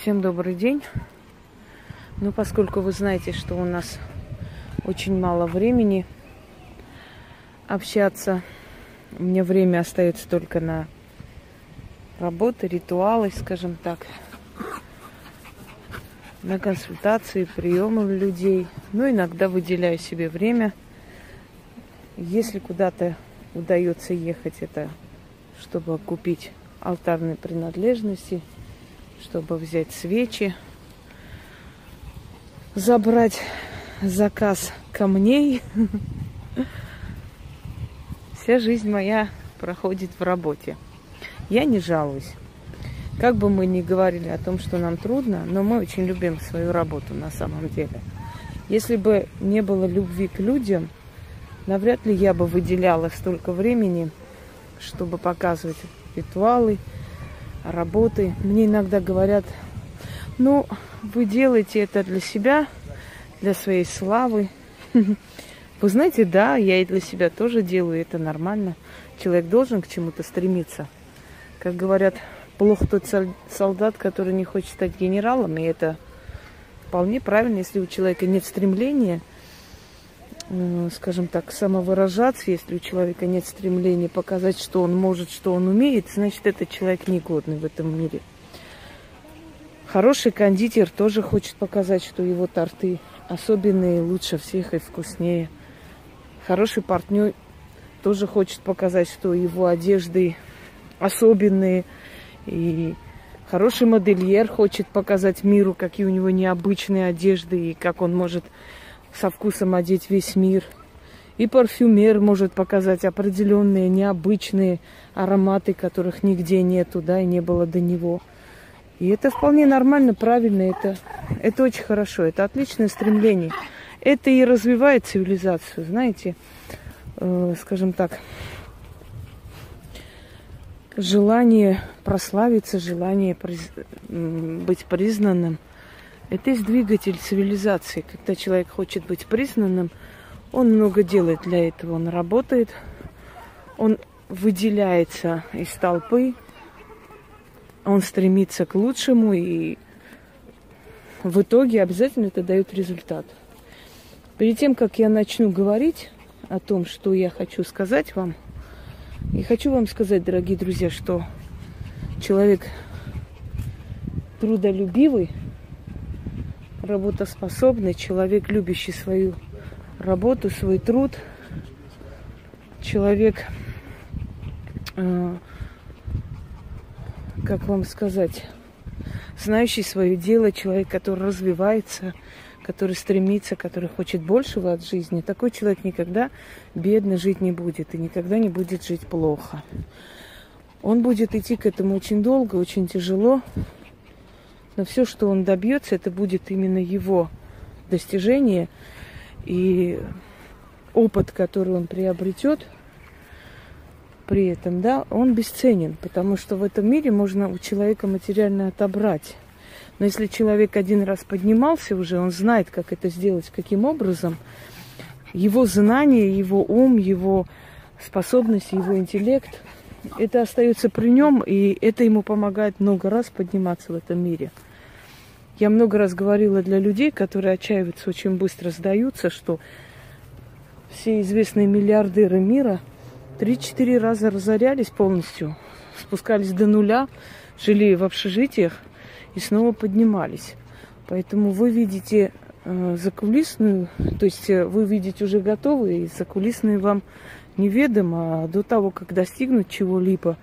Всем добрый день. Ну, поскольку вы знаете, что у нас очень мало времени общаться, у меня время остается только на работы, ритуалы, скажем так, на консультации, приемы людей. Ну, иногда выделяю себе время. Если куда-то удается ехать, это чтобы купить алтарные принадлежности – чтобы взять свечи, забрать заказ камней. Вся жизнь моя проходит в работе. Я не жалуюсь. Как бы мы ни говорили о том, что нам трудно, но мы очень любим свою работу на самом деле. Если бы не было любви к людям, навряд ли я бы выделяла столько времени, чтобы показывать ритуалы, работы. Мне иногда говорят, ну, вы делаете это для себя, для своей славы. Вы знаете, да, я и для себя тоже делаю, это нормально. Человек должен к чему-то стремиться. Как говорят, плохо тот солдат, который не хочет стать генералом, и это вполне правильно, если у человека нет стремления – скажем так, самовыражаться, если у человека нет стремления показать, что он может, что он умеет, значит, этот человек негодный в этом мире. Хороший кондитер тоже хочет показать, что его торты особенные, лучше всех и вкуснее. Хороший партнер тоже хочет показать, что его одежды особенные. И хороший модельер хочет показать миру, какие у него необычные одежды и как он может со вкусом одеть весь мир. И парфюмер может показать определенные необычные ароматы, которых нигде нету, да, и не было до него. И это вполне нормально, правильно, это, это очень хорошо, это отличное стремление. Это и развивает цивилизацию, знаете, э, скажем так, желание прославиться, желание приз... быть признанным – это есть двигатель цивилизации. Когда человек хочет быть признанным, он много делает для этого. Он работает, он выделяется из толпы, он стремится к лучшему, и в итоге обязательно это дает результат. Перед тем, как я начну говорить о том, что я хочу сказать вам, и хочу вам сказать, дорогие друзья, что человек трудолюбивый – работоспособный, человек, любящий свою работу, свой труд, человек, э, как вам сказать, знающий свое дело, человек, который развивается, который стремится, который хочет большего от жизни, такой человек никогда бедно жить не будет и никогда не будет жить плохо. Он будет идти к этому очень долго, очень тяжело, но все, что он добьется, это будет именно его достижение. И опыт, который он приобретет при этом, да, он бесценен, потому что в этом мире можно у человека материально отобрать. Но если человек один раз поднимался уже, он знает, как это сделать, каким образом, его знания, его ум, его способности, его интеллект, это остается при нем, и это ему помогает много раз подниматься в этом мире. Я много раз говорила для людей, которые отчаиваются, очень быстро сдаются, что все известные миллиардеры мира три-четыре раза разорялись полностью, спускались до нуля, жили в общежитиях и снова поднимались. Поэтому вы видите э, закулисную, то есть э, вы видите уже готовые, и закулисные вам неведомо, а до того, как достигнуть чего-либо,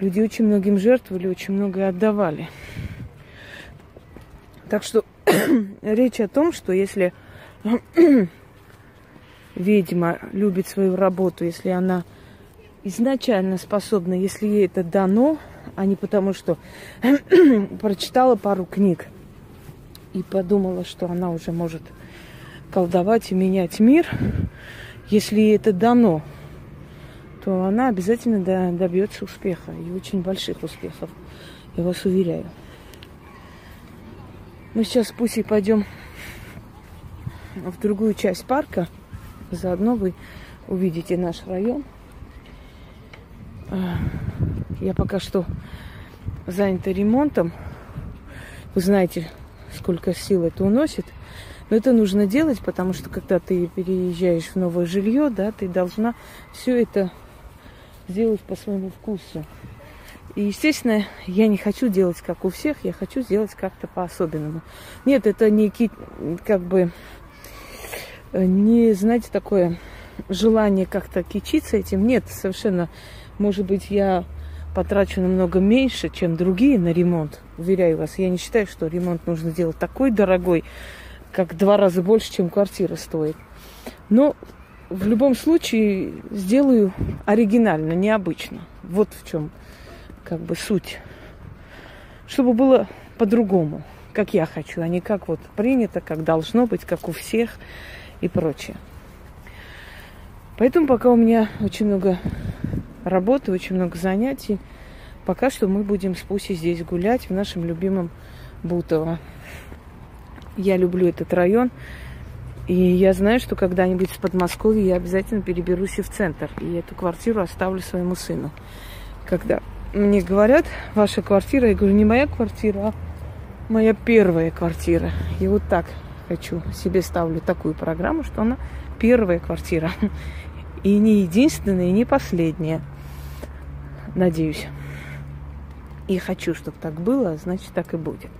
люди очень многим жертвовали, очень многое отдавали. Так что речь о том, что если ведьма любит свою работу, если она изначально способна, если ей это дано, а не потому, что прочитала пару книг и подумала, что она уже может колдовать и менять мир, если ей это дано, то она обязательно добьется успеха и очень больших успехов, я вас уверяю. Мы сейчас с Пусей пойдем в другую часть парка. Заодно вы увидите наш район. А, я пока что занята ремонтом. Вы знаете, сколько сил это уносит. Но это нужно делать, потому что когда ты переезжаешь в новое жилье, да, ты должна все это сделать по своему вкусу. И, естественно, я не хочу делать как у всех, я хочу сделать как-то по-особенному. Нет, это не как бы не, знаете, такое желание как-то кичиться этим. Нет, совершенно. Может быть, я потрачу намного меньше, чем другие на ремонт. Уверяю вас, я не считаю, что ремонт нужно делать такой дорогой, как два раза больше, чем квартира стоит. Но в любом случае сделаю оригинально, необычно. Вот в чем как бы суть. Чтобы было по-другому, как я хочу, а не как вот принято, как должно быть, как у всех и прочее. Поэтому пока у меня очень много работы, очень много занятий, пока что мы будем с Пусей здесь гулять в нашем любимом Бутово. Я люблю этот район. И я знаю, что когда-нибудь с Подмосковья я обязательно переберусь и в центр. И эту квартиру оставлю своему сыну. Когда мне говорят, ваша квартира, я говорю, не моя квартира, а моя первая квартира. И вот так хочу себе ставлю такую программу, что она первая квартира. И не единственная, и не последняя. Надеюсь. И хочу, чтобы так было, значит, так и будет.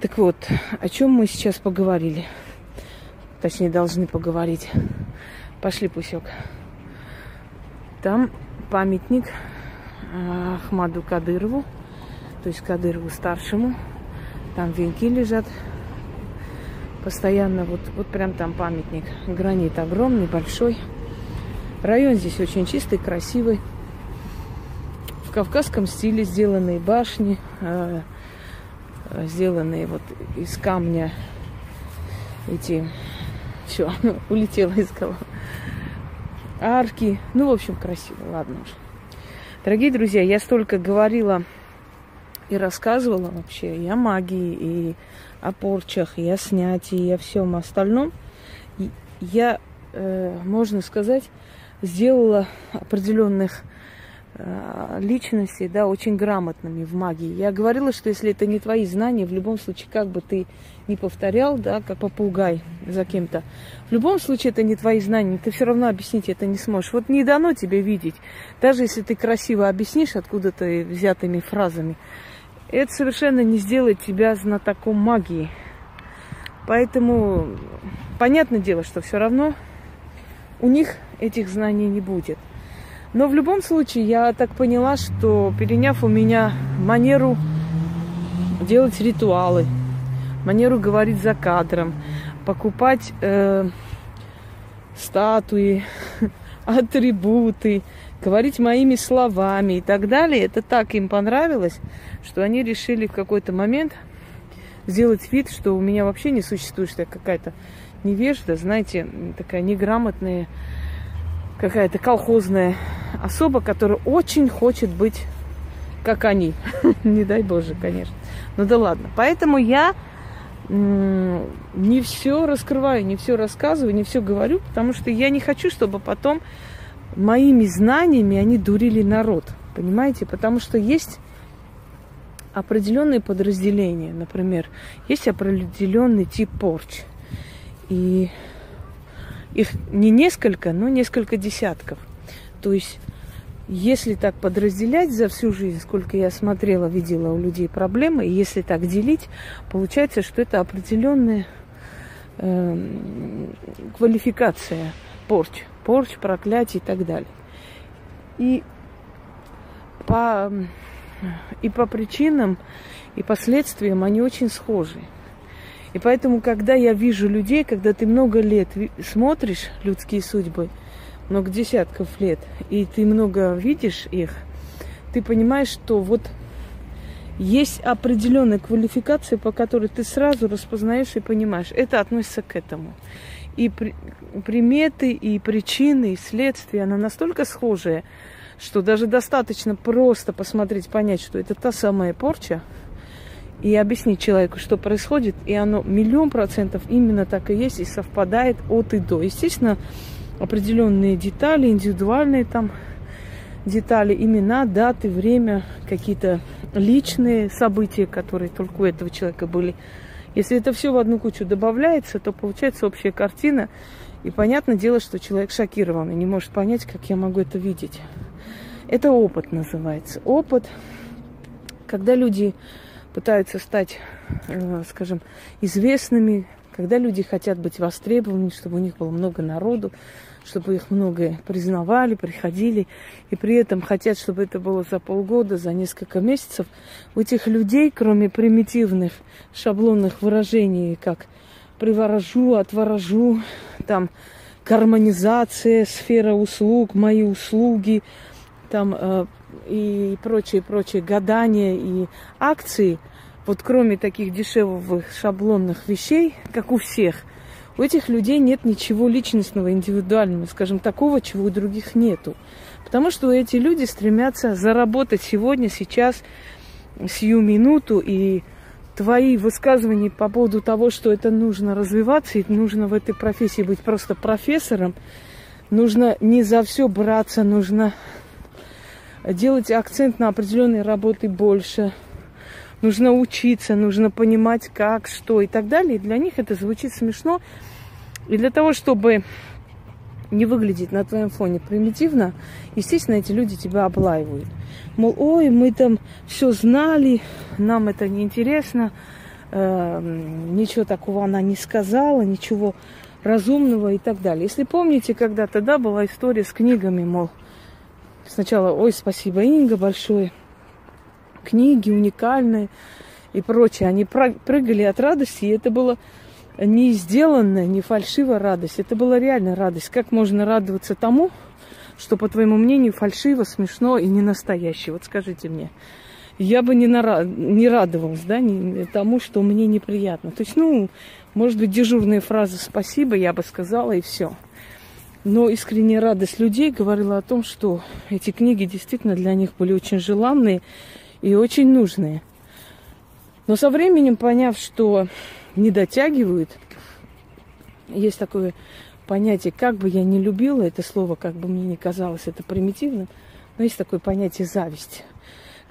Так вот, о чем мы сейчас поговорили? Точнее, должны поговорить. Пошли, Пусек. Там памятник а, Ахмаду Кадырову, то есть Кадырову старшему. Там венки лежат. Постоянно вот, вот прям там памятник. Гранит огромный, большой. Район здесь очень чистый, красивый. В кавказском стиле сделанные башни, а, сделанные вот из камня эти... Все, улетела из головы. Арки. Ну, в общем, красиво. Ладно уж. Дорогие друзья, я столько говорила и рассказывала вообще и о магии, и о порчах, и о снятии, и о всем остальном. И я, э, можно сказать, сделала определенных Э, личности, да, очень грамотными в магии. Я говорила, что если это не твои знания, в любом случае, как бы ты не повторял, да, как попугай за кем-то, в любом случае это не твои знания, ты все равно объяснить это не сможешь. Вот не дано тебе видеть, даже если ты красиво объяснишь откуда-то взятыми фразами, это совершенно не сделает тебя знатоком магии. Поэтому понятное дело, что все равно у них этих знаний не будет. Но в любом случае, я так поняла, что переняв у меня манеру делать ритуалы, манеру говорить за кадром, покупать э, статуи, атрибуты, говорить моими словами и так далее, это так им понравилось, что они решили в какой-то момент сделать вид, что у меня вообще не существует, что я какая-то невежда, знаете, такая неграмотная какая-то колхозная особа, которая очень хочет быть как они. Не дай Боже, конечно. Ну да ладно. Поэтому я не все раскрываю, не все рассказываю, не все говорю, потому что я не хочу, чтобы потом моими знаниями они дурили народ. Понимаете? Потому что есть определенные подразделения. Например, есть определенный тип порч. И их не несколько, но несколько десятков. То есть, если так подразделять за всю жизнь, сколько я смотрела, видела у людей проблемы, и если так делить, получается, что это определенная э, квалификация порч, порч, проклятий и так далее. И по, и по причинам, и последствиям они очень схожи. И поэтому, когда я вижу людей, когда ты много лет смотришь людские судьбы, много десятков лет, и ты много видишь их, ты понимаешь, что вот есть определенная квалификация, по которой ты сразу распознаешь и понимаешь. Это относится к этому. И при, приметы, и причины, и следствия, она настолько схожая, что даже достаточно просто посмотреть, понять, что это та самая порча, и объяснить человеку, что происходит, и оно миллион процентов именно так и есть, и совпадает от и до. Естественно, определенные детали, индивидуальные там детали, имена, даты, время, какие-то личные события, которые только у этого человека были. Если это все в одну кучу добавляется, то получается общая картина. И понятное дело, что человек шокирован и не может понять, как я могу это видеть. Это опыт называется. Опыт, когда люди пытаются стать, э, скажем, известными, когда люди хотят быть востребованы, чтобы у них было много народу, чтобы их много признавали, приходили, и при этом хотят, чтобы это было за полгода, за несколько месяцев, у этих людей, кроме примитивных шаблонных выражений, как приворожу, отворожу, там гармонизация, сфера услуг, мои услуги, там э, и прочие, прочие гадания и акции, вот кроме таких дешевых шаблонных вещей, как у всех – у этих людей нет ничего личностного, индивидуального, скажем, такого, чего у других нету. Потому что эти люди стремятся заработать сегодня, сейчас, сию минуту, и твои высказывания по поводу того, что это нужно развиваться, и нужно в этой профессии быть просто профессором, нужно не за все браться, нужно делать акцент на определенные работы больше, нужно учиться, нужно понимать, как, что и так далее. И для них это звучит смешно. И для того, чтобы не выглядеть на твоем фоне примитивно, естественно, эти люди тебя облаивают. Мол, ой, мы там все знали, нам это не интересно, э, ничего такого она не сказала, ничего разумного и так далее. Если помните, когда тогда была история с книгами, мол, сначала, ой, спасибо, Инга, большое, книги уникальные и прочее. Они прыгали от радости, и это было не сделанная, не фальшивая радость. Это была реальная радость. Как можно радоваться тому, что, по твоему мнению, фальшиво, смешно и не настоящее? Вот скажите мне. Я бы не, нара... не радовалась, да, не... тому, что мне неприятно. То есть, ну, может быть, дежурная фраза «спасибо» я бы сказала, и все. Но искренняя радость людей говорила о том, что эти книги действительно для них были очень желанные, и очень нужные. Но со временем, поняв, что не дотягивают, есть такое понятие, как бы я не любила это слово, как бы мне не казалось это примитивным, но есть такое понятие зависть.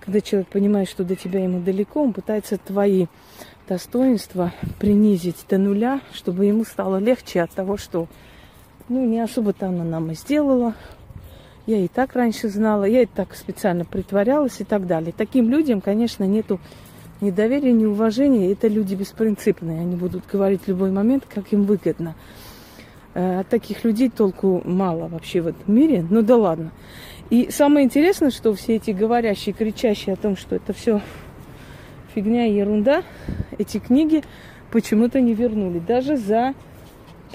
Когда человек понимает, что до тебя ему далеко, он пытается твои достоинства принизить до нуля, чтобы ему стало легче от того, что ну, не особо-то она нам и сделала, я и так раньше знала, я и так специально притворялась и так далее. Таким людям, конечно, нету ни доверия, ни уважения. Это люди беспринципные. Они будут говорить в любой момент, как им выгодно. Э, от таких людей толку мало вообще в этом мире. Ну да ладно. И самое интересное, что все эти говорящие, кричащие о том, что это все фигня и ерунда, эти книги почему-то не вернули. Даже за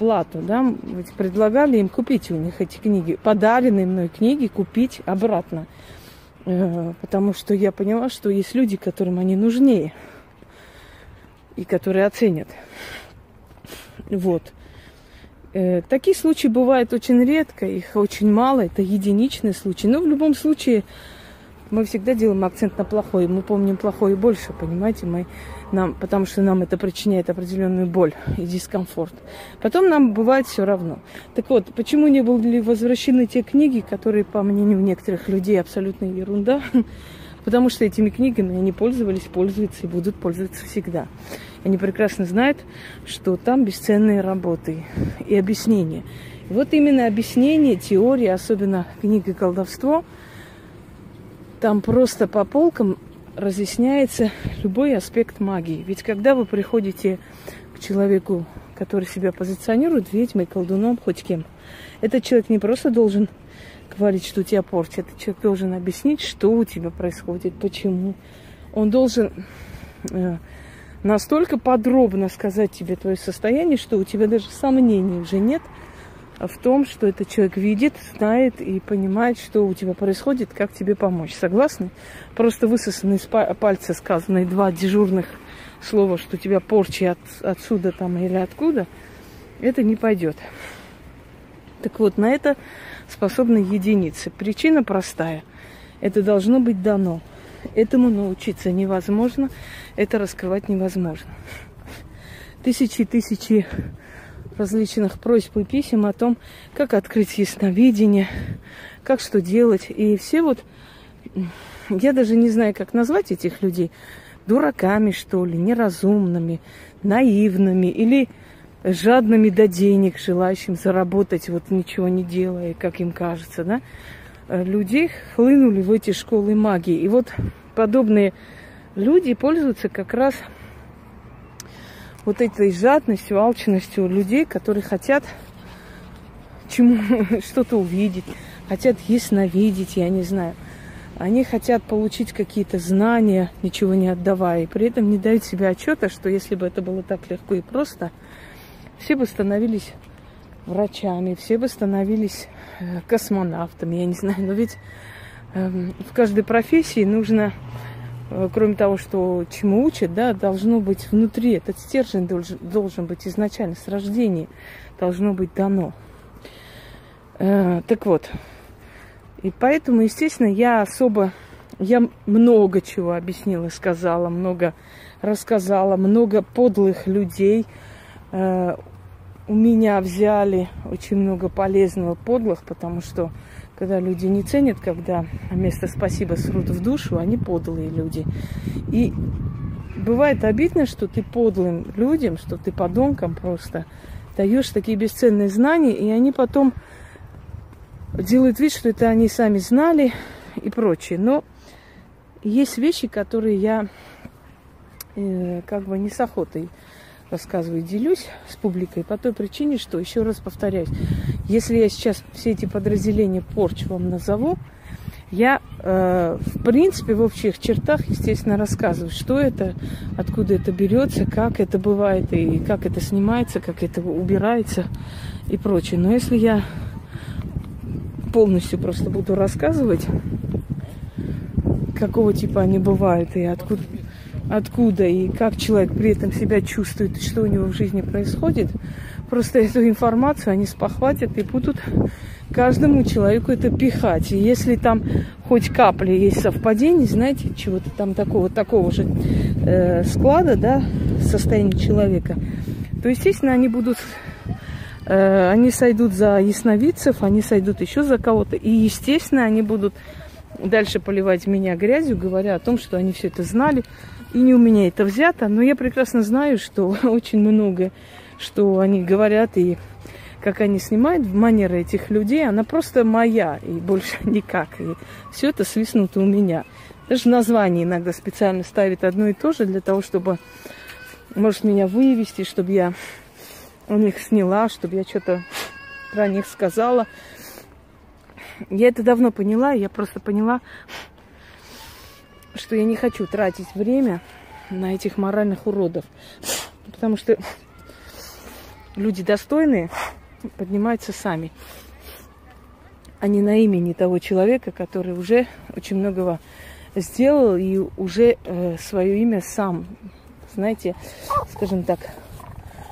плату, да, предлагали им купить у них эти книги, подаренные мной книги купить обратно. Э, потому что я поняла, что есть люди, которым они нужнее и которые оценят. Вот. Э, такие случаи бывают очень редко, их очень мало, это единичные случаи. Но в любом случае мы всегда делаем акцент на плохое. Мы помним плохое больше, понимаете, мы, нам, потому что нам это причиняет определенную боль и дискомфорт. Потом нам бывает все равно. Так вот, почему не были возвращены те книги, которые, по мнению некоторых людей, абсолютно ерунда? Потому что этими книгами они пользовались, пользуются и будут пользоваться всегда. Они прекрасно знают, что там бесценные работы и объяснения. И вот именно объяснение, теория, особенно книга «Колдовство», там просто по полкам разъясняется любой аспект магии. Ведь когда вы приходите к человеку, который себя позиционирует ведьмой, колдуном, хоть кем, этот человек не просто должен говорить, что тебя портит, этот человек должен объяснить, что у тебя происходит, почему. Он должен э, настолько подробно сказать тебе твое состояние, что у тебя даже сомнений уже нет – в том, что этот человек видит, знает и понимает, что у тебя происходит, как тебе помочь. Согласны? Просто высосаны из пальца сказанные два дежурных слова, что тебя порчи от, отсюда там или откуда, это не пойдет. Так вот, на это способны единицы. Причина простая. Это должно быть дано. Этому научиться невозможно, это раскрывать невозможно. Тысячи и тысячи различных просьб и писем о том, как открыть ясновидение, как что делать. И все вот, я даже не знаю, как назвать этих людей, дураками, что ли, неразумными, наивными или жадными до денег, желающим заработать, вот ничего не делая, как им кажется, да, людей хлынули в эти школы магии. И вот подобные люди пользуются как раз вот этой жадностью, алчностью людей, которые хотят чему что-то увидеть, хотят ясновидеть, я не знаю. Они хотят получить какие-то знания, ничего не отдавая, и при этом не дают себе отчета, что если бы это было так легко и просто, все бы становились врачами, все бы становились э, космонавтами, я не знаю, но ведь эм, в каждой профессии нужно кроме того, что чему учат, да, должно быть внутри, этот стержень должен, должен быть изначально с рождения, должно быть дано. Э, так вот, и поэтому, естественно, я особо, я много чего объяснила, сказала, много рассказала, много подлых людей э, у меня взяли, очень много полезного подлых, потому что когда люди не ценят, когда вместо спасибо срут в душу, они подлые люди. И бывает обидно, что ты подлым людям, что ты подонкам просто даешь такие бесценные знания, и они потом делают вид, что это они сами знали и прочее. Но есть вещи, которые я э, как бы не с охотой рассказываю, делюсь с публикой по той причине, что, еще раз повторяюсь, если я сейчас все эти подразделения порч вам назову, я, э, в принципе, в общих чертах, естественно, рассказываю, что это, откуда это берется, как это бывает, и как это снимается, как это убирается и прочее. Но если я полностью просто буду рассказывать, какого типа они бывают и откуда, откуда и как человек при этом себя чувствует, и что у него в жизни происходит, просто эту информацию они спохватят и будут каждому человеку это пихать. И если там хоть капля есть совпадений, знаете, чего-то там такого, такого же э, склада, да, состояния человека, то, естественно, они будут, э, они сойдут за ясновидцев, они сойдут еще за кого-то, и, естественно, они будут дальше поливать меня грязью, говоря о том, что они все это знали, и не у меня это взято, но я прекрасно знаю, что очень много, что они говорят и как они снимают, манера этих людей, она просто моя и больше никак. И все это свистнуто у меня. Даже название иногда специально ставит одно и то же для того, чтобы, может, меня вывести, чтобы я у них сняла, чтобы я что-то про них сказала. Я это давно поняла, я просто поняла, что я не хочу тратить время на этих моральных уродов. Потому что люди достойные поднимаются сами, а не на имени того человека, который уже очень многого сделал и уже э, свое имя сам, знаете, скажем так,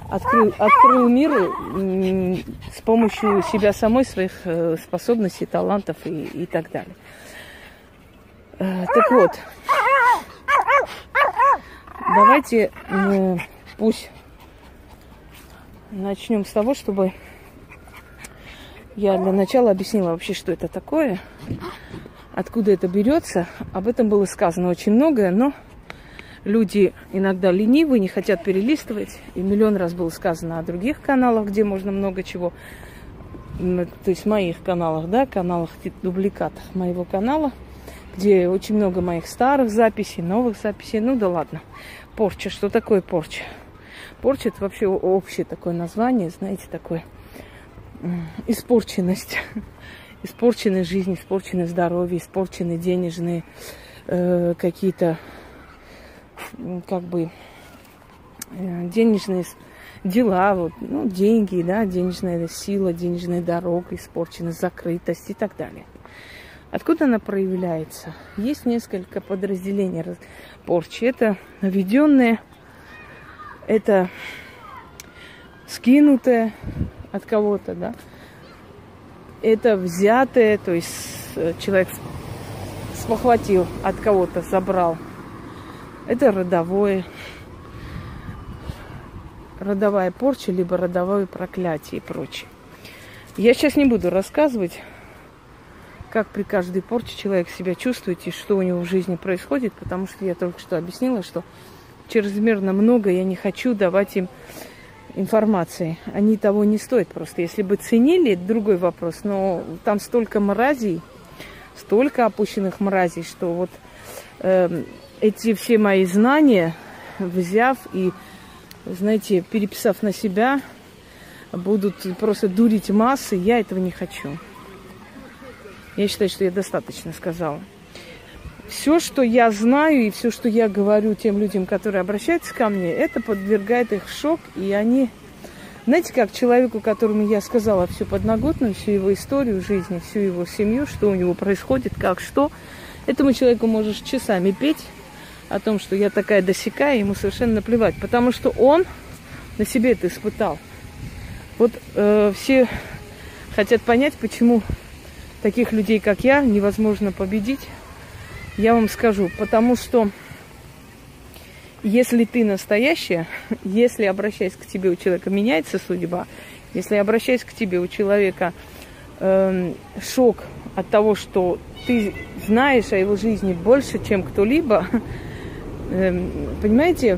открыл, открыл миру с помощью себя самой, своих э, способностей, талантов и, и так далее. Э, так вот, давайте э, пусть начнем с того, чтобы я для начала объяснила вообще, что это такое, откуда это берется. Об этом было сказано очень многое, но люди иногда ленивы, не хотят перелистывать. И миллион раз было сказано о других каналах, где можно много чего. То есть моих каналах, да, каналах, дубликатах моего канала – где очень много моих старых записей, новых записей. Ну да ладно. Порча. Что такое порча? Порча это вообще общее такое название, знаете, такое испорченность. Испорченная жизнь, испорченное здоровье, испорченные денежные э, какие-то как бы э, денежные дела, вот, ну, деньги, да, денежная сила, денежная дорога, испорченность, закрытость и так далее. Откуда она проявляется? Есть несколько подразделений порчи. Это наведенные, это скинутое от кого-то, да. Это взятое, то есть э, человек спохватил от кого-то, забрал. Это родовое. Родовая порча, либо родовое проклятие и прочее. Я сейчас не буду рассказывать как при каждой порче человек себя чувствует и что у него в жизни происходит, потому что я только что объяснила, что чрезмерно много я не хочу давать им информации. Они того не стоят просто. Если бы ценили, это другой вопрос. Но там столько мразей, столько опущенных мразей, что вот э, эти все мои знания, взяв и, знаете, переписав на себя, будут просто дурить массы. Я этого не хочу. Я считаю, что я достаточно сказала. Все, что я знаю и все, что я говорю тем людям, которые обращаются ко мне, это подвергает их в шок, и они знаете, как человеку, которому я сказала всю подноготную, всю его историю жизни, всю его семью, что у него происходит, как что, этому человеку можешь часами петь о том, что я такая досекая, ему совершенно наплевать, потому что он на себе это испытал. Вот э, все хотят понять, почему таких людей, как я, невозможно победить. Я вам скажу, потому что если ты настоящая, если обращаясь к тебе у человека меняется судьба, если обращаясь к тебе у человека э, шок от того, что ты знаешь о его жизни больше, чем кто-либо, э, понимаете,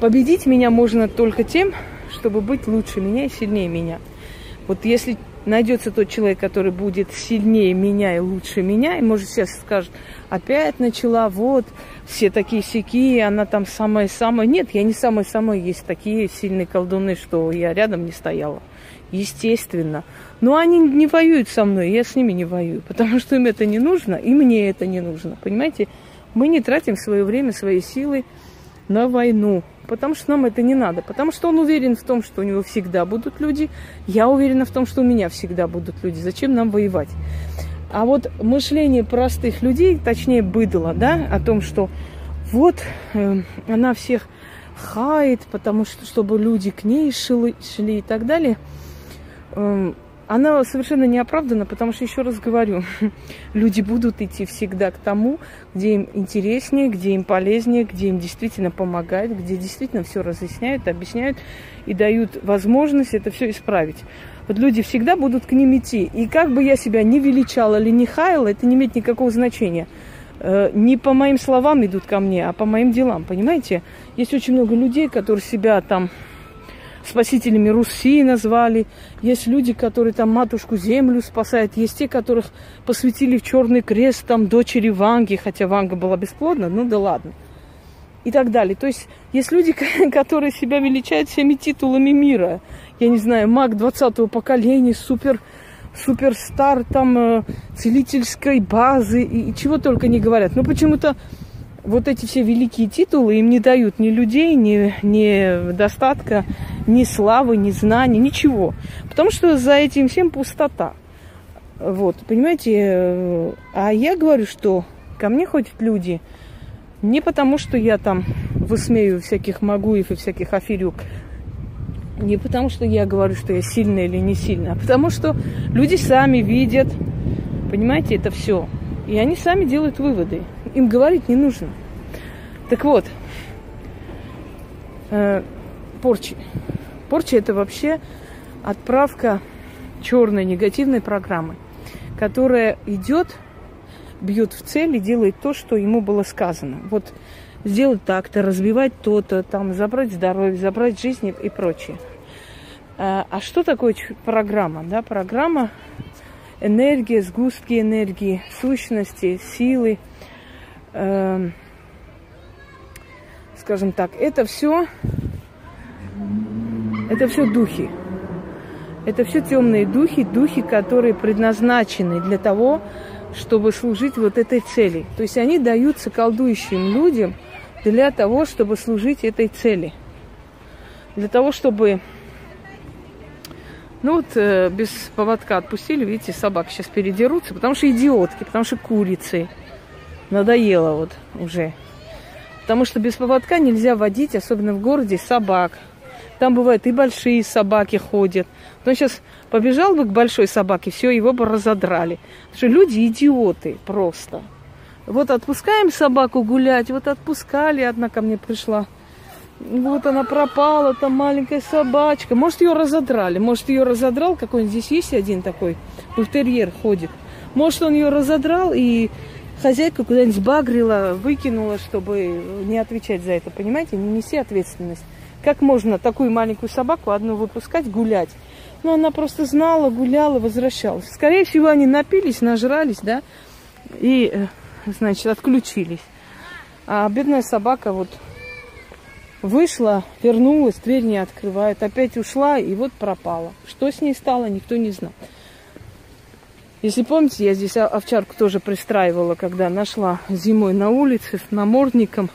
победить меня можно только тем, чтобы быть лучше меня и сильнее меня. Вот если найдется тот человек, который будет сильнее меня и лучше меня, и может сейчас скажет, опять начала, вот, все такие сякие, она там самая-самая. Нет, я не самая-самая, есть такие сильные колдуны, что я рядом не стояла. Естественно. Но они не воюют со мной, я с ними не воюю, потому что им это не нужно, и мне это не нужно. Понимаете, мы не тратим свое время, свои силы на войну потому что нам это не надо. Потому что он уверен в том, что у него всегда будут люди. Я уверена в том, что у меня всегда будут люди. Зачем нам воевать? А вот мышление простых людей, точнее быдло, да, о том, что вот э, она всех хает, потому что чтобы люди к ней шли, шли и так далее. Э, она совершенно не оправдана, потому что, еще раз говорю, люди будут идти всегда к тому, где им интереснее, где им полезнее, где им действительно помогают, где действительно все разъясняют, объясняют и дают возможность это все исправить. Вот люди всегда будут к ним идти. И как бы я себя не величала или не хаяла, это не имеет никакого значения. Э, не по моим словам идут ко мне, а по моим делам, понимаете? Есть очень много людей, которые себя там спасителями Руси назвали. Есть люди, которые там матушку землю спасают. Есть те, которых посвятили в Черный крест, там дочери Ванги, хотя Ванга была бесплодна, ну да ладно. И так далее. То есть есть люди, которые себя величают всеми титулами мира. Я не знаю, маг 20-го поколения, супер суперстар там э, целительской базы и, и чего только не говорят. Но почему-то вот эти все великие титулы им не дают ни людей, ни, ни достатка, ни славы, ни знаний, ничего. Потому что за этим всем пустота. Вот, понимаете, э, а я говорю, что ко мне ходят люди не потому, что я там высмею всяких магуев и всяких аферюк, не потому, что я говорю, что я сильная или не сильная, а потому что люди сами видят, понимаете, это все. И они сами делают выводы. Им говорить не нужно. Так вот, э, порчи. Порча это вообще отправка черной негативной программы, которая идет, бьет в цель и делает то, что ему было сказано. Вот сделать так-то, разбивать то-то, там, забрать здоровье, забрать жизнь и прочее. А, а что такое программа? Да, программа энергия, сгустки энергии, сущности, силы, э, скажем так, это все это все духи. Это все темные духи, духи, которые предназначены для того, чтобы служить вот этой цели. То есть они даются колдующим людям для того, чтобы служить этой цели. Для того, чтобы... Ну вот э, без поводка отпустили, видите, собак сейчас передерутся, потому что идиотки, потому что курицы. Надоело вот уже. Потому что без поводка нельзя водить, особенно в городе, собак. Там бывают и большие собаки ходят. Но сейчас побежал бы к большой собаке, все, его бы разодрали. Потому что люди идиоты просто. Вот отпускаем собаку гулять, вот отпускали, одна ко мне пришла. Вот она пропала, там маленькая собачка. Может, ее разодрали, может, ее разодрал какой-нибудь. Здесь есть один такой, бультерьер ходит. Может, он ее разодрал и хозяйка куда-нибудь сбагрила, выкинула, чтобы не отвечать за это, понимаете? Не неси ответственность. Как можно такую маленькую собаку одну выпускать, гулять? Ну, она просто знала, гуляла, возвращалась. Скорее всего, они напились, нажрались, да, и, э, значит, отключились. А бедная собака вот вышла, вернулась, дверь не открывает, опять ушла и вот пропала. Что с ней стало, никто не знал. Если помните, я здесь овчарку тоже пристраивала, когда нашла зимой на улице с намордником.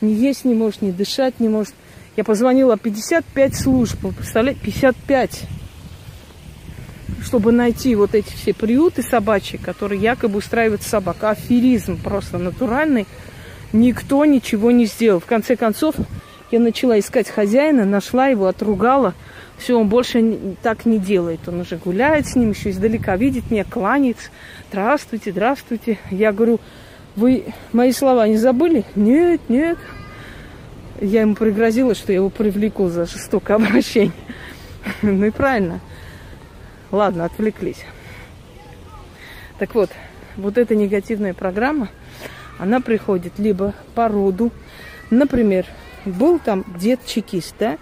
Не есть не может, не дышать не может. Я позвонила 55 служб, представляете, 55. Чтобы найти вот эти все приюты собачьи, которые якобы устраивают собак. Аферизм просто натуральный. Никто ничего не сделал. В конце концов, я начала искать хозяина, нашла его, отругала. Все, он больше так не делает. Он уже гуляет с ним, еще издалека видит меня, кланяется. Здравствуйте, здравствуйте. Я говорю, вы мои слова не забыли? Нет, нет. Я ему пригрозила, что я его привлеку за жестокое обращение. Ну и правильно. Ладно, отвлеклись. Так вот, вот эта негативная программа, она приходит либо по роду, например, был там дед-чекист, да,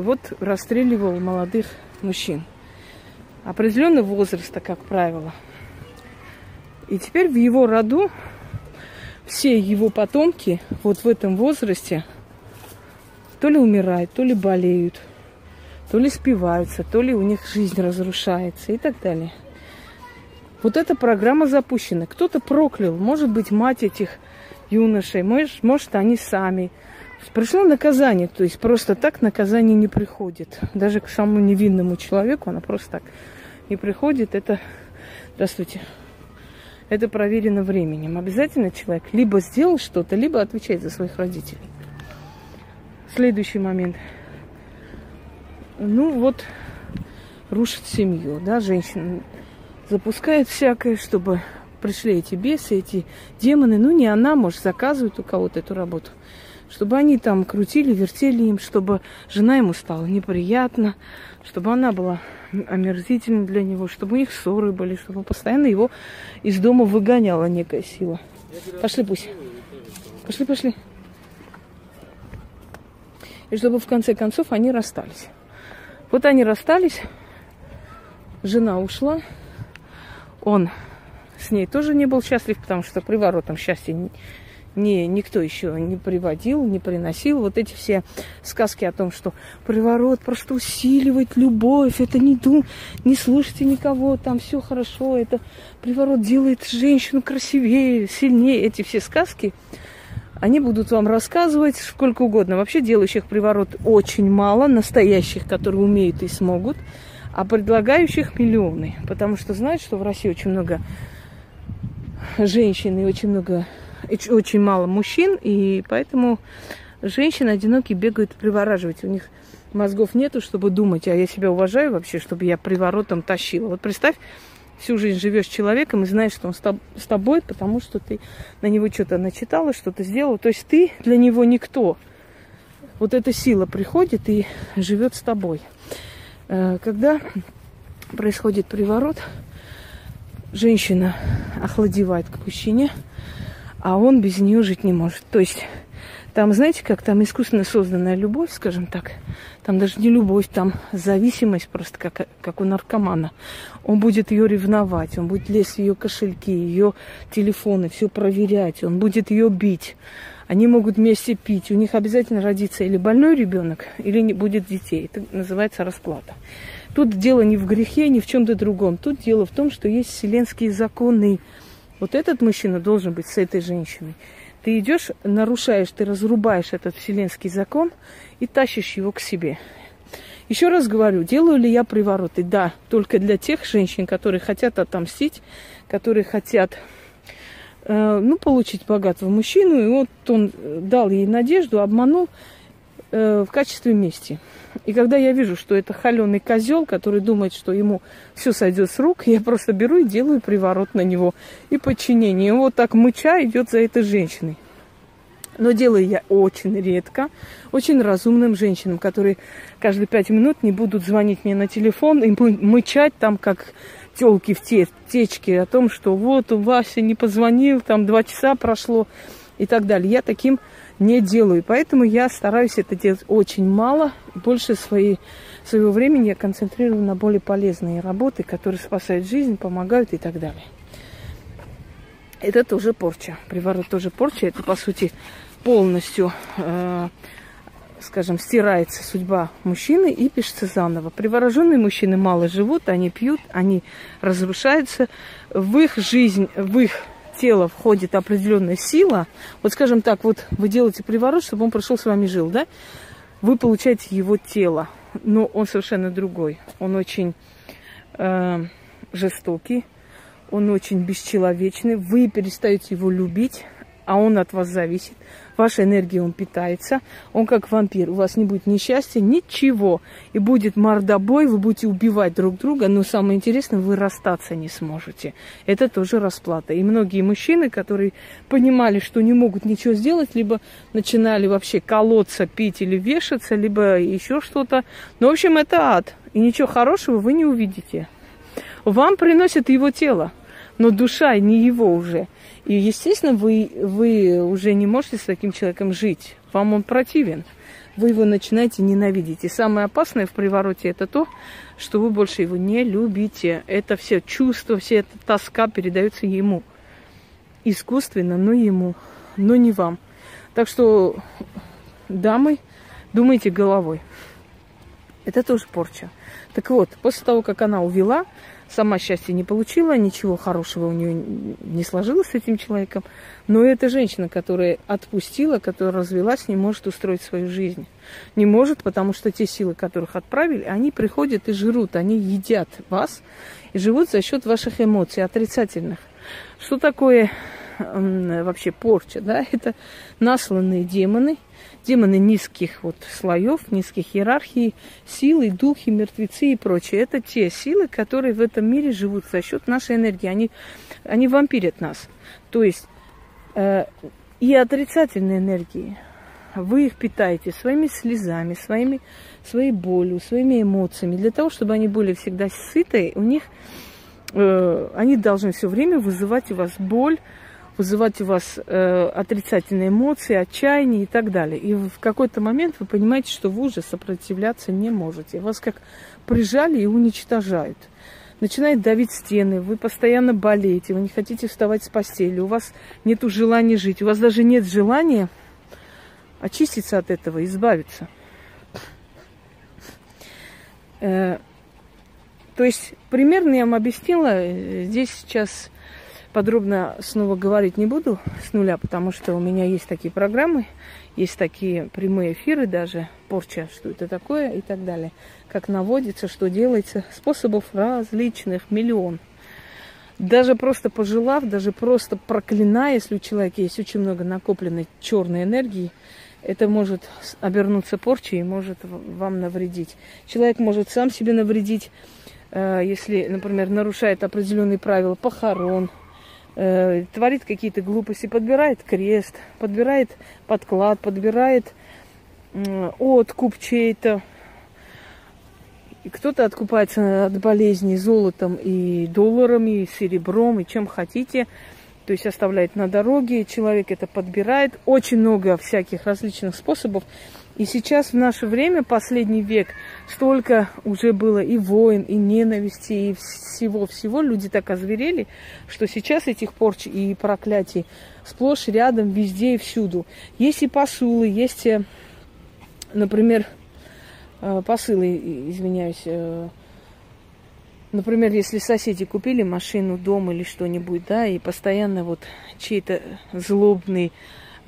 вот расстреливал молодых мужчин. Определенного возраста, как правило. И теперь в его роду все его потомки вот в этом возрасте то ли умирают, то ли болеют, то ли спиваются, то ли у них жизнь разрушается и так далее. Вот эта программа запущена. Кто-то проклял, может быть, мать этих юношей, может, может они сами. Пришло наказание, то есть просто так наказание не приходит. Даже к самому невинному человеку она просто так не приходит. Это, здравствуйте, это проверено временем. Обязательно человек либо сделал что-то, либо отвечает за своих родителей. Следующий момент. Ну вот, рушит семью, да, женщина запускает всякое, чтобы пришли эти бесы, эти демоны. Ну, не она, может, заказывает у кого-то эту работу. Чтобы они там крутили, вертели им, чтобы жена ему стала неприятна, чтобы она была омерзительна для него, чтобы у них ссоры были, чтобы постоянно его из дома выгоняла некая сила. Пошли пусть. Пошли, пошли. И чтобы в конце концов они расстались. Вот они расстались, жена ушла, он с ней тоже не был счастлив, потому что приворотом счастья не, никто еще не приводил, не приносил. Вот эти все сказки о том, что приворот просто усиливает любовь, это не дум, не слушайте никого, там все хорошо, это приворот делает женщину красивее, сильнее. Эти все сказки, они будут вам рассказывать сколько угодно. Вообще делающих приворот очень мало, настоящих, которые умеют и смогут, а предлагающих миллионы. Потому что знают, что в России очень много женщин и очень много, очень мало мужчин, и поэтому женщины одинокие бегают привораживать. У них мозгов нету, чтобы думать, а я себя уважаю вообще, чтобы я приворотом тащила. Вот представь, всю жизнь живешь с человеком и знаешь, что он с тобой, потому что ты на него что-то начитала, что-то сделала. То есть ты для него никто. Вот эта сила приходит и живет с тобой. Э, когда происходит приворот, женщина охладевает к мужчине, а он без нее жить не может. То есть там, знаете, как там искусственно созданная любовь, скажем так, там даже не любовь, там зависимость просто, как, как у наркомана. Он будет ее ревновать, он будет лезть в ее кошельки, ее телефоны, все проверять, он будет ее бить. Они могут вместе пить. У них обязательно родится или больной ребенок, или не будет детей. Это называется расплата. Тут дело не в грехе, ни в чем-то другом. Тут дело в том, что есть вселенские законы. Вот этот мужчина должен быть с этой женщиной. Ты идешь, нарушаешь, ты разрубаешь этот вселенский закон и тащишь его к себе. Еще раз говорю, делаю ли я привороты? Да, только для тех женщин, которые хотят отомстить, которые хотят э, ну, получить богатого мужчину. И вот он дал ей надежду, обманул э, в качестве мести. И когда я вижу, что это холеный козел, который думает, что ему все сойдет с рук, я просто беру и делаю приворот на него и подчинение. И вот так мыча идет за этой женщиной. Но делаю я очень редко, очень разумным женщинам, которые каждые пять минут не будут звонить мне на телефон и мычать там, как телки в те, течке, о том, что вот Вася не позвонил, там два часа прошло и так далее. Я таким не делаю. Поэтому я стараюсь это делать очень мало. Больше своей, своего времени я концентрирую на более полезные работы, которые спасают жизнь, помогают и так далее. Это тоже порча. Приворот тоже порча. Это, по сути, полностью, э, скажем, стирается судьба мужчины и пишется заново. Привороженные мужчины мало живут, они пьют, они разрушаются. В их жизнь, в их тело входит определенная сила. Вот, скажем так, вот вы делаете приворот, чтобы он пришел с вами жил, да? Вы получаете его тело, но он совершенно другой. Он очень э, жестокий, он очень бесчеловечный, вы перестаете его любить, а он от вас зависит. Вашей энергией он питается. Он как вампир. У вас не будет несчастья, ничего. И будет мордобой, вы будете убивать друг друга. Но самое интересное, вы расстаться не сможете. Это тоже расплата. И многие мужчины, которые понимали, что не могут ничего сделать, либо начинали вообще колоться, пить или вешаться, либо еще что-то. Ну, в общем, это ад. И ничего хорошего вы не увидите. Вам приносят его тело но душа не его уже. И, естественно, вы, вы уже не можете с таким человеком жить. Вам он противен. Вы его начинаете ненавидеть. И самое опасное в привороте это то, что вы больше его не любите. Это все чувства, вся эта тоска передается ему. Искусственно, но ему, но не вам. Так что, дамы, думайте головой. Это тоже порча. Так вот, после того, как она увела, сама счастья не получила, ничего хорошего у нее не сложилось с этим человеком. Но эта женщина, которая отпустила, которая развелась, не может устроить свою жизнь. Не может, потому что те силы, которых отправили, они приходят и жрут, они едят вас и живут за счет ваших эмоций отрицательных. Что такое вообще порча? Да? Это насланные демоны – демоны низких вот слоев, низких иерархий, силы, духи, мертвецы и прочее. Это те силы, которые в этом мире живут за счет нашей энергии. Они, они вампирят нас. То есть э, и отрицательные энергии. Вы их питаете своими слезами, своими, своей болью, своими эмоциями. Для того, чтобы они были всегда сытые, у них э, они должны все время вызывать у вас боль, вызывать у вас э, отрицательные эмоции, отчаяние и так далее. И в какой-то момент вы понимаете, что вы уже сопротивляться не можете. Вас как прижали и уничтожают. Начинает давить стены, вы постоянно болеете, вы не хотите вставать с постели, у вас нет желания жить, у вас даже нет желания очиститься от этого, избавиться. Э, то есть примерно я вам объяснила, э, здесь сейчас подробно снова говорить не буду с нуля, потому что у меня есть такие программы, есть такие прямые эфиры даже, порча, что это такое и так далее. Как наводится, что делается. Способов различных, миллион. Даже просто пожелав, даже просто проклиная, если у человека есть очень много накопленной черной энергии, это может обернуться порчей и может вам навредить. Человек может сам себе навредить, э, если, например, нарушает определенные правила похорон, э, творит какие-то глупости, подбирает крест, подбирает подклад, подбирает э, откуп чей-то. И кто-то откупается от болезней золотом и долларами, и серебром, и чем хотите. То есть оставляет на дороге, человек это подбирает. Очень много всяких различных способов. И сейчас в наше время, последний век, столько уже было и войн, и ненависти, и всего-всего. Люди так озверели, что сейчас этих порч и проклятий сплошь рядом, везде и всюду. Есть и есть, э, например, э, посылы, извиняюсь, э, Например, если соседи купили машину, дом или что-нибудь, да, и постоянно вот чей-то злобный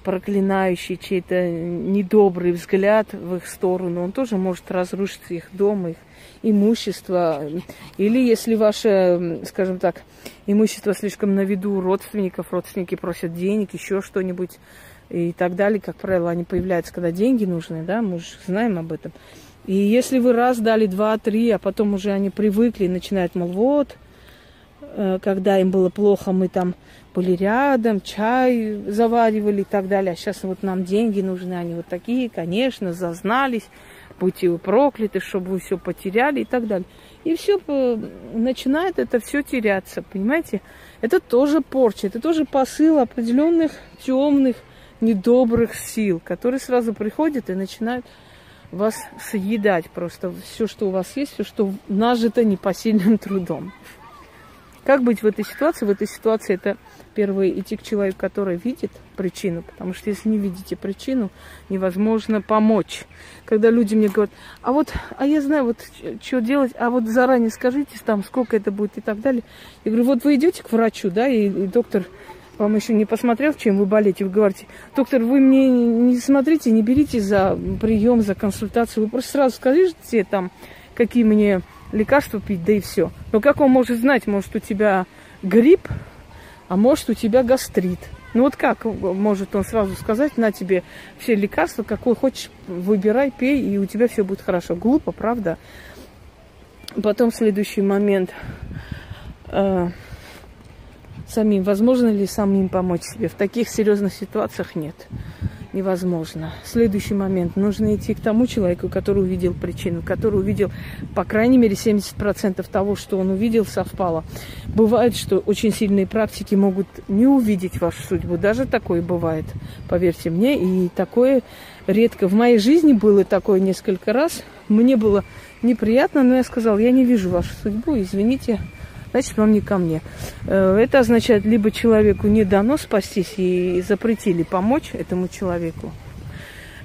проклинающий чей-то недобрый взгляд в их сторону, он тоже может разрушить их дом, их имущество. Или если ваше, скажем так, имущество слишком на виду родственников, родственники просят денег, еще что-нибудь и так далее, как правило, они появляются, когда деньги нужны, да, мы же знаем об этом. И если вы раз дали, два, три, а потом уже они привыкли и начинают, мол, вот, э, когда им было плохо, мы там были рядом, чай заваривали и так далее. А сейчас вот нам деньги нужны, они вот такие, конечно, зазнались, будьте вы прокляты, чтобы вы все потеряли и так далее. И все начинает это все теряться, понимаете? Это тоже порча, это тоже посыл определенных темных, недобрых сил, которые сразу приходят и начинают вас съедать просто все, что у вас есть, все, что нажито непосильным трудом. Как быть в этой ситуации? В этой ситуации это первое идти к человеку, который видит причину, потому что если не видите причину, невозможно помочь. Когда люди мне говорят, а вот, а я знаю, вот что делать, а вот заранее скажите там, сколько это будет и так далее. Я говорю, вот вы идете к врачу, да, и, и доктор вам еще не посмотрел, чем вы болеете, вы говорите, доктор, вы мне не смотрите, не берите за прием, за консультацию, вы просто сразу скажите там, какие мне лекарства пить, да и все. Но как он может знать, может у тебя грипп, а может у тебя гастрит. Ну вот как может он сразу сказать, на тебе все лекарства, какой хочешь, выбирай, пей, и у тебя все будет хорошо. Глупо, правда? Потом следующий момент. Э, самим, возможно ли самим помочь себе? В таких серьезных ситуациях нет невозможно. Следующий момент. Нужно идти к тому человеку, который увидел причину, который увидел, по крайней мере, 70% того, что он увидел, совпало. Бывает, что очень сильные практики могут не увидеть вашу судьбу. Даже такое бывает, поверьте мне. И такое редко. В моей жизни было такое несколько раз. Мне было неприятно, но я сказала, я не вижу вашу судьбу, извините, значит, вам не ко мне. Э, это означает, либо человеку не дано спастись и запретили помочь этому человеку,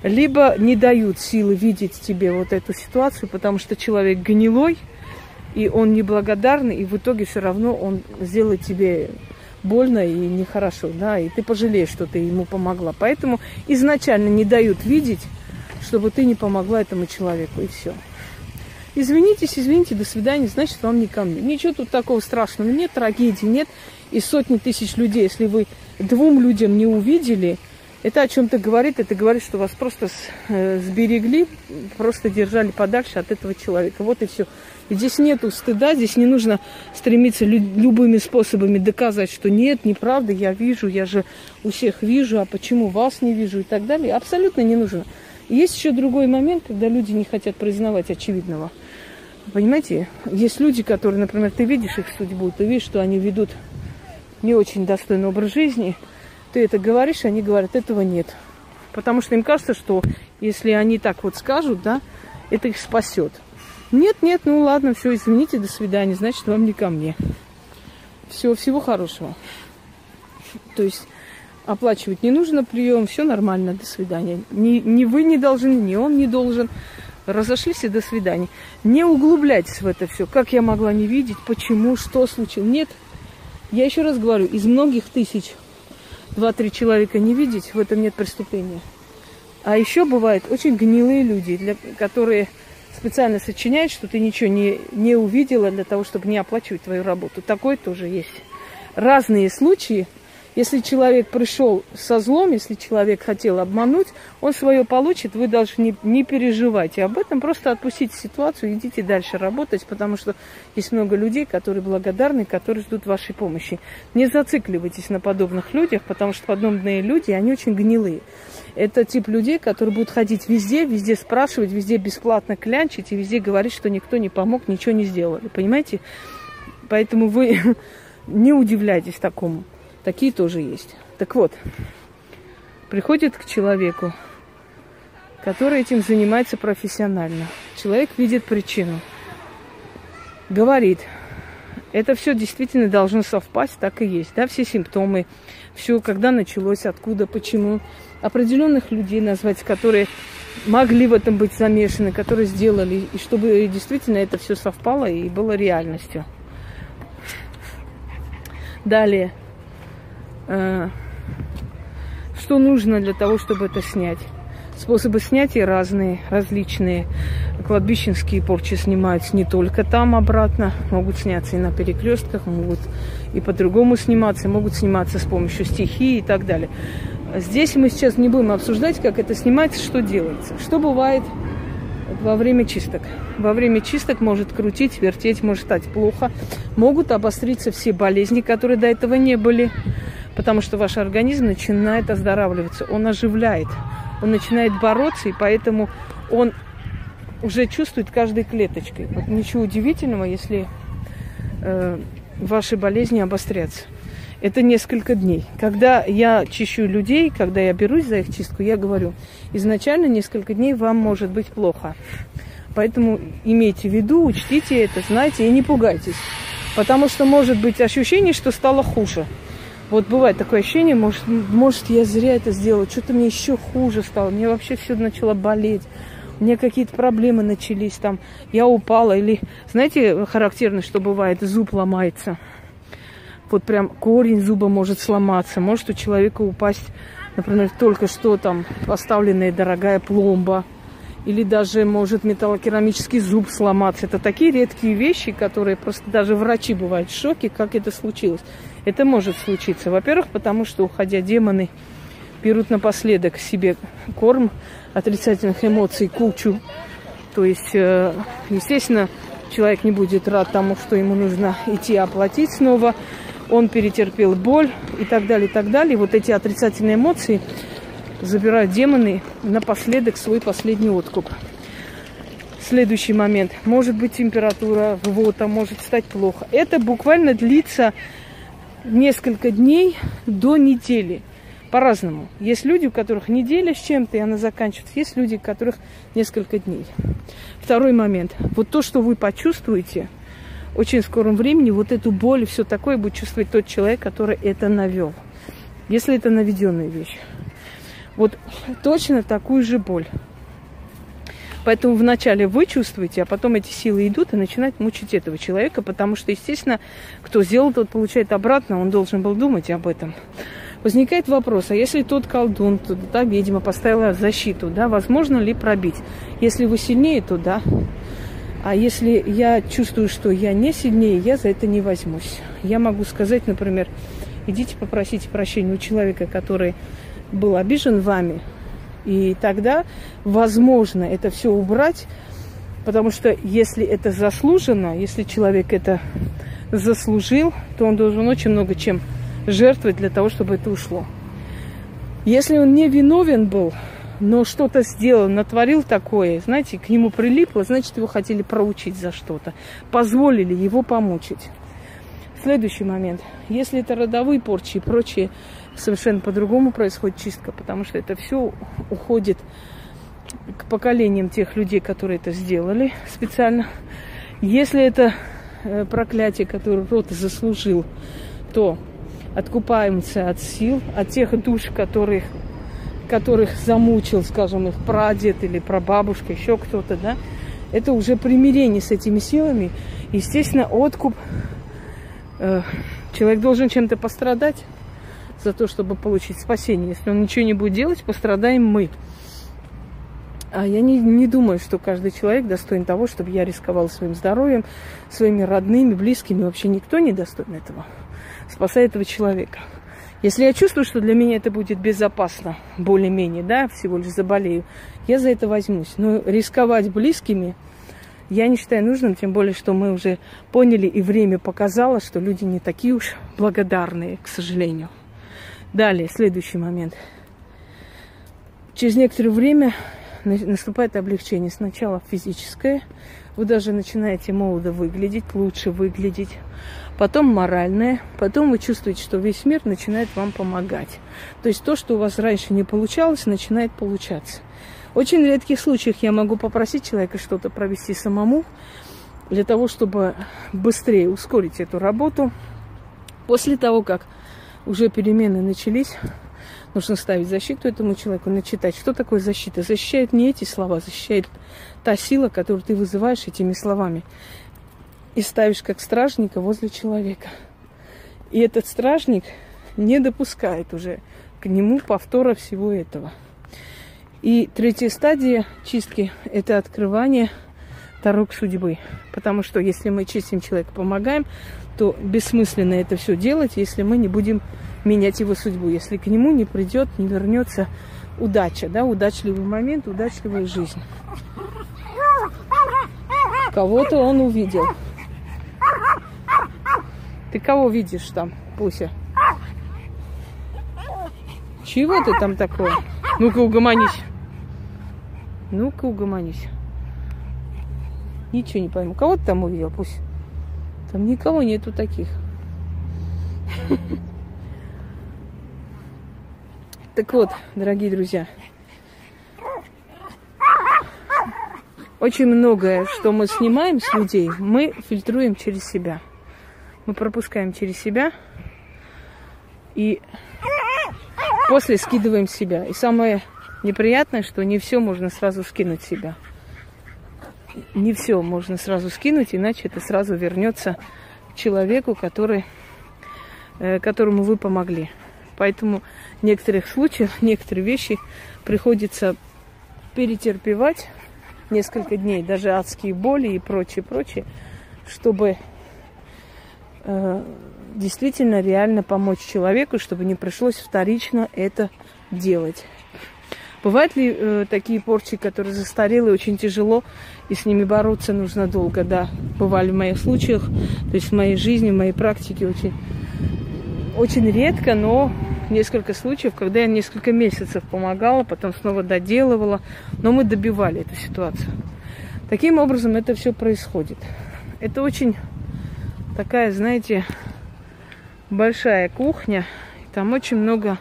либо не дают силы видеть тебе вот эту ситуацию, потому что человек гнилой, и он неблагодарный, и в итоге все равно он сделает тебе больно и нехорошо, да, и ты пожалеешь, что ты ему помогла. Поэтому изначально не дают видеть, чтобы ты не помогла этому человеку, и все. Извинитесь, извините, до свидания, значит, вам не ко мне. Ничего тут такого страшного нет, трагедии нет. И сотни тысяч людей, если вы двум людям не увидели, это о чем-то говорит, это говорит, что вас просто э, сберегли, просто держали подальше от этого человека. Вот и все. И здесь нету стыда, здесь не нужно стремиться любыми способами доказать, что нет, неправда, я вижу, я же у всех вижу, а почему вас не вижу и так далее. Абсолютно не нужно. Есть еще другой момент, когда люди не хотят признавать очевидного. Понимаете, есть люди, которые, например, ты видишь их судьбу, ты видишь, что они ведут не очень достойный образ жизни, ты это говоришь, они говорят, этого нет. Потому что им кажется, что если они так вот скажут, да, это их спасет. Нет, нет, ну ладно, все, извините, до свидания, значит, вам не ко мне. Все, всего хорошего. То есть оплачивать не нужно прием, все нормально, до свидания. Ни, ни вы не должны, ни он не должен. Разошлись и до свидания. Не углубляйтесь в это все. Как я могла не видеть, почему, что случилось. Нет, я еще раз говорю, из многих тысяч два-три человека не видеть, в этом нет преступления. А еще бывают очень гнилые люди, для, которые специально сочиняют, что ты ничего не, не увидела для того, чтобы не оплачивать твою работу. Такое тоже есть. Разные случаи – если человек пришел со злом, если человек хотел обмануть, он свое получит, вы даже не, не переживайте об этом, просто отпустите ситуацию, идите дальше работать, потому что есть много людей, которые благодарны, которые ждут вашей помощи. Не зацикливайтесь на подобных людях, потому что подобные люди, они очень гнилые. Это тип людей, которые будут ходить везде, везде спрашивать, везде бесплатно клянчить и везде говорить, что никто не помог, ничего не сделали. Понимаете? Поэтому вы не удивляйтесь такому. Такие тоже есть. Так вот, приходит к человеку, который этим занимается профессионально. Человек видит причину. Говорит, это все действительно должно совпасть, так и есть. Да, все симптомы, все, когда началось, откуда, почему. Определенных людей назвать, которые могли в этом быть замешаны, которые сделали, и чтобы действительно это все совпало и было реальностью. Далее. Э, что нужно для того, чтобы это снять. Способы снятия разные, различные. Кладбищенские порчи снимаются не только там обратно, могут сняться и на перекрестках, могут и по-другому сниматься, могут сниматься с помощью стихии и так далее. Здесь мы сейчас не будем обсуждать, как это снимается, что делается. Что бывает во время чисток? Во время чисток может крутить, вертеть, может стать плохо. Могут обостриться все болезни, которые до этого не были потому что ваш организм начинает оздоравливаться, он оживляет, он начинает бороться, и поэтому он уже чувствует каждой клеточкой. Вот ничего удивительного, если э, ваши болезни обострятся. Это несколько дней. Когда я чищу людей, когда я берусь за их чистку, я говорю, изначально несколько дней вам может быть плохо. Поэтому имейте в виду, учтите это, знайте и не пугайтесь. Потому что может быть ощущение, что стало хуже. Вот бывает такое ощущение, может, может я зря это сделала, что-то мне еще хуже стало, мне вообще все начало болеть, у меня какие-то проблемы начались там, я упала или, знаете, характерно, что бывает, зуб ломается. Вот прям корень зуба может сломаться, может у человека упасть, например, только что там поставленная дорогая пломба, или даже может металлокерамический зуб сломаться. Это такие редкие вещи, которые просто даже врачи бывают в шоке, как это случилось. Это может случиться. Во-первых, потому что, уходя демоны, берут напоследок себе корм отрицательных эмоций, кучу. То есть, э, естественно, человек не будет рад тому, что ему нужно идти оплатить снова. Он перетерпел боль и так далее, и так далее. Вот эти отрицательные эмоции забирают демоны напоследок свой последний откуп. Следующий момент. Может быть температура, рвота, может стать плохо. Это буквально длится несколько дней до недели. По-разному. Есть люди, у которых неделя с чем-то, и она заканчивается. Есть люди, у которых несколько дней. Второй момент. Вот то, что вы почувствуете, очень в скором времени вот эту боль и все такое будет чувствовать тот человек, который это навел. Если это наведенная вещь. Вот точно такую же боль. Поэтому вначале вы чувствуете, а потом эти силы идут и начинают мучить этого человека, потому что, естественно, кто сделал, тот получает обратно, он должен был думать об этом. Возникает вопрос, а если тот колдун, то та ведьма поставила защиту, да, возможно ли пробить? Если вы сильнее, то да. А если я чувствую, что я не сильнее, я за это не возьмусь. Я могу сказать, например, идите попросите прощения у человека, который был обижен вами, и тогда возможно это все убрать, потому что если это заслужено, если человек это заслужил, то он должен очень много чем жертвовать для того, чтобы это ушло. Если он не виновен был, но что-то сделал, натворил такое, знаете, к нему прилипло, значит, его хотели проучить за что-то, позволили его помучить. Следующий момент. Если это родовые порчи и прочие совершенно по-другому происходит чистка, потому что это все уходит к поколениям тех людей, которые это сделали специально. Если это э, проклятие, которое род заслужил, то откупаемся от сил, от тех душ, которых, которых замучил, скажем, их прадед или прабабушка, еще кто-то, да, это уже примирение с этими силами. Естественно, откуп. Э, человек должен чем-то пострадать за то, чтобы получить спасение. Если он ничего не будет делать, пострадаем мы. А я не, не думаю, что каждый человек достоин того, чтобы я рисковал своим здоровьем, своими родными, близкими. Вообще никто не достоин этого. Спасай этого человека. Если я чувствую, что для меня это будет безопасно, более-менее, да, всего лишь заболею, я за это возьмусь. Но рисковать близкими я не считаю нужным, тем более, что мы уже поняли и время показало, что люди не такие уж благодарные, к сожалению. Далее, следующий момент. Через некоторое время наступает облегчение. Сначала физическое, вы даже начинаете молодо выглядеть, лучше выглядеть. Потом моральное, потом вы чувствуете, что весь мир начинает вам помогать. То есть то, что у вас раньше не получалось, начинает получаться. Очень редких случаях я могу попросить человека что-то провести самому, для того, чтобы быстрее ускорить эту работу. После того, как уже перемены начались, нужно ставить защиту этому человеку, начитать. Что такое защита? Защищает не эти слова, защищает та сила, которую ты вызываешь этими словами. И ставишь как стражника возле человека. И этот стражник не допускает уже к нему повтора всего этого. И третья стадия чистки – это открывание дорог судьбы. Потому что если мы чистим человека, помогаем, то бессмысленно это все делать, если мы не будем менять его судьбу, если к нему не придет, не вернется удача, да, удачливый момент, удачливая жизнь. Кого-то он увидел. Ты кого видишь там, Пуся? Чего ты там такое? Ну-ка угомонись. Ну-ка угомонись. Ничего не пойму. Кого ты там увидел? Пусть. Там никого нету таких. Так вот, дорогие друзья, очень многое, что мы снимаем с людей, мы фильтруем через себя. Мы пропускаем через себя и после скидываем себя. И самое неприятное, что не все можно сразу скинуть себя. Не все можно сразу скинуть, иначе это сразу вернется человеку, который, э, которому вы помогли. Поэтому в некоторых случаях, некоторые вещи приходится перетерпевать несколько дней, даже адские боли и прочее, прочее, чтобы э, действительно реально помочь человеку, чтобы не пришлось вторично это делать. Бывают ли э, такие порчи, которые застарелые, очень тяжело, и с ними бороться нужно долго? Да, бывали в моих случаях, то есть в моей жизни, в моей практике очень, очень редко, но несколько случаев, когда я несколько месяцев помогала, потом снова доделывала, но мы добивали эту ситуацию. Таким образом это все происходит. Это очень такая, знаете, большая кухня. Там очень много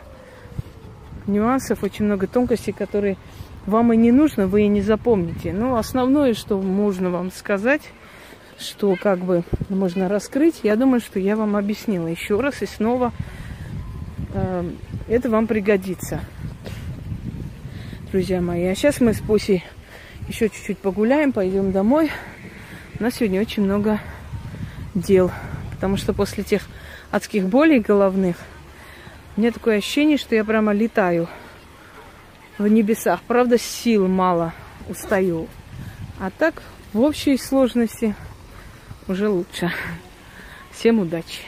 нюансов, очень много тонкостей, которые вам и не нужно, вы и не запомните. Но основное, что можно вам сказать, что как бы можно раскрыть, я думаю, что я вам объяснила еще раз и снова. Э, это вам пригодится, друзья мои. А сейчас мы с Пусей еще чуть-чуть погуляем, пойдем домой. У нас сегодня очень много дел, потому что после тех адских болей головных – у меня такое ощущение, что я прямо летаю в небесах. Правда, сил мало, устаю. А так, в общей сложности уже лучше. Всем удачи!